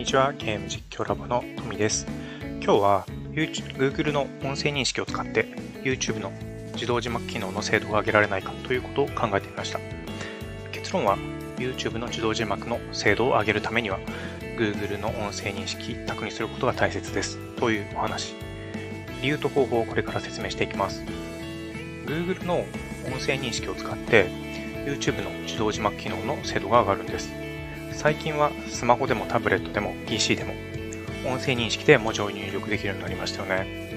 にちは、ゲーム実況ラボのトミです。今日は Google の音声認識を使って YouTube の自動字幕機能の精度が上げられないかということを考えてみました。結論は YouTube の自動字幕の精度を上げるためには Google の音声認識一択にすることが大切ですというお話。理由と方法をこれから説明していきます。Google の音声認識を使って YouTube の自動字幕機能の精度が上がるんです。最近はスマホでもタブレットでも PC でも音声認識で文字を入力できるようになりましたよね。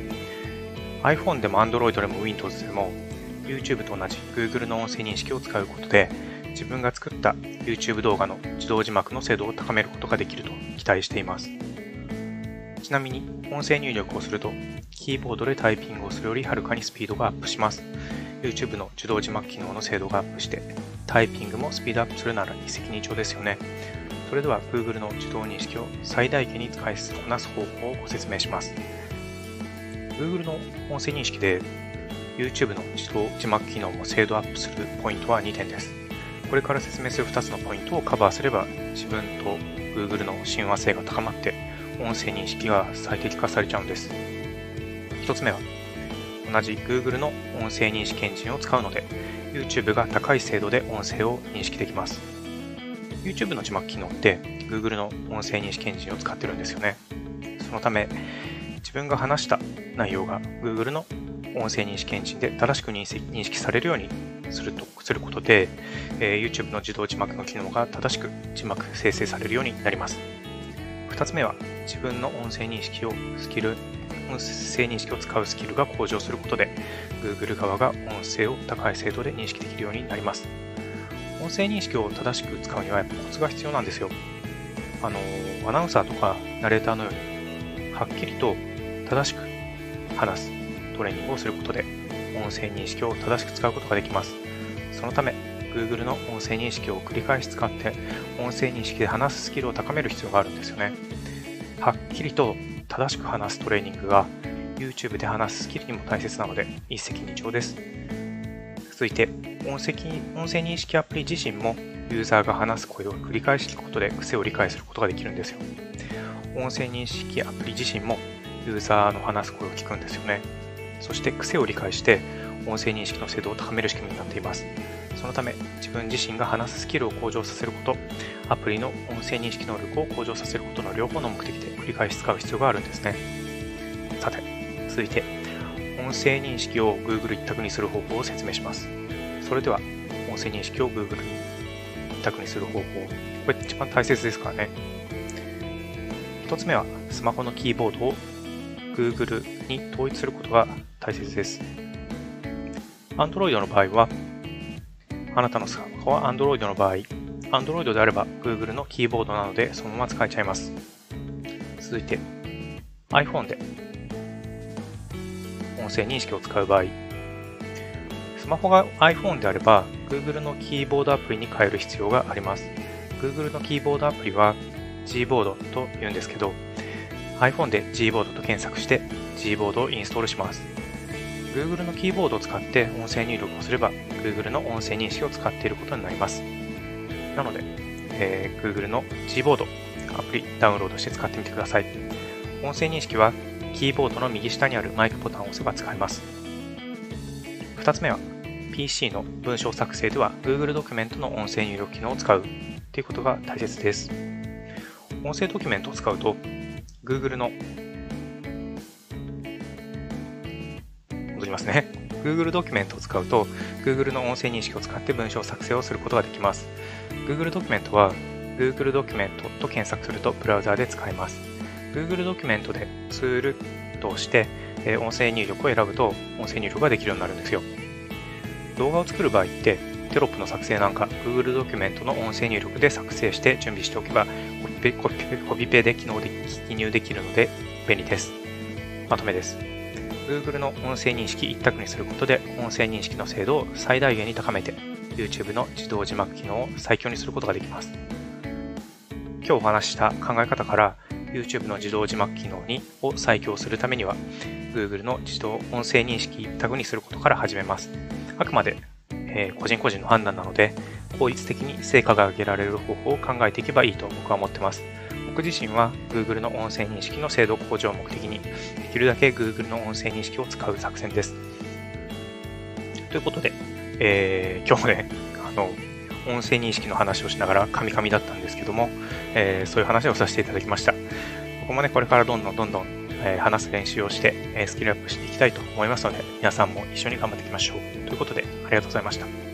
iPhone でも Android でも Windows でも YouTube と同じ Google の音声認識を使うことで自分が作った YouTube 動画の自動字幕の精度を高めることができると期待しています。ちなみに音声入力をするとキーボードでタイピングをするよりはるかにスピードがアップします。YouTube の自動字幕機能の精度がアップしてタイピングもスピードアップするなら一石二鳥ですよね。それでは Google の自動認識を最大限に使いこなす方法をご説明します。Google の音声認識で YouTube の自動字幕機能も精度アップするポイントは2点です。これから説明する2つのポイントをカバーすれば自分と Google の親和性が高まって音声認識が最適化されちゃうんです。1つ目は同じ Google の音声認識エンジンを使うので YouTube が高い精度で音声を認識できます。YouTube の字幕機能って Google の音声認識エンジンを使ってるんですよね。そのため、自分が話した内容が Google の音声認識エンジンで正しく認識されるようにするとすることで、えー、YouTube の自動字幕の機能が正しく字幕生成されるようになります。2つ目は自分の音声認識をスキル音声認識を使うスキルが向上することで、Google 側が音声を高い精度で認識できるようになります。音声認識を正しく使うにはやっぱコツが必要なんですよ。あの、アナウンサーとかナレーターのように、はっきりと正しく話すトレーニングをすることで、音声認識を正しく使うことができます。そのため、Google の音声認識を繰り返し使って、音声認識で話すスキルを高める必要があるんですよね。はっきりと正しく話すトレーニングが YouTube で話すスキルにも大切なので一石二鳥です。続いて音声音声認識アプリ自身もユーザーが話す声を繰り返し聞くことで癖を理解することができるんですよ。音声認識アプリ自身もユーザーの話す声を聞くんですよね。そして癖を理解して音声認識の精度を高める仕組みになっています。そのため、自分自身が話すスキルを向上させること、アプリの音声認識能力を向上させることの両方の目的で繰り返し使う必要があるんですね。さて、続いて、音声認識を Google 一択にする方法を説明します。それでは、音声認識を Google 一択にする方法。これ一番大切ですからね。一つ目は、スマホのキーボードを Google に統一することが大切です。Android の場合は、あなたのスマホは Android の場合、Android であれば Google のキーボードなのでそのまま使えちゃいます。続いて iPhone で音声認識を使う場合、スマホが iPhone であれば Google のキーボードアプリに変える必要があります。Google のキーボードアプリは Gboard と言うんですけど、iPhone で Gboard と検索して Gboard をインストールします。Google のキーボードを使って音声入力をすれば Google の音声認識を使っていることになります。なので、えー、Google の Gboard アプリダウンロードして使ってみてください。音声認識はキーボードの右下にあるマイクボタンを押せば使えます。2つ目は PC の文章作成では Google ドキュメントの音声入力機能を使うということが大切です。音声ドキュメントを使うと Google の戻りますね。Google ドキュメントを使うと、Google の音声認識を使って文章作成をすることができます。Google ドキュメントは Google ドキュメントと検索するとブラウザーで使えます。Google ドキュメントでツールとして、音声入力を選ぶと音声入力ができるようになるんですよ。動画を作る場合ってテロップの作成なんか Google ドキュメントの音声入力で作成して準備しておけばコピペで機能で記入できるので便利です。まとめです。Google の音声認識一択にすることで音声認識の精度を最大限に高めて YouTube の自動字幕機能を最強にすることができます。今日お話した考え方から YouTube の自動字幕機能にを最強するためには Google の自動音声認識一択にすることから始めます。あくまで、えー、個人個人の判断なので効率的に成果が上げられる方法を考えていけばいいと僕は思ってます。僕自身は Google の音声認識の精度向上を目的に、できるだけ Google の音声認識を使う作戦です。ということで、えー、今日もね、あの、音声認識の話をしながらカミカミだったんですけども、えー、そういう話をさせていただきました。僕もね、これからどんどんどんどん、えー、話す練習をして、えスキルアップしていきたいと思いますので、皆さんも一緒に頑張っていきましょう。ということで、ありがとうございました。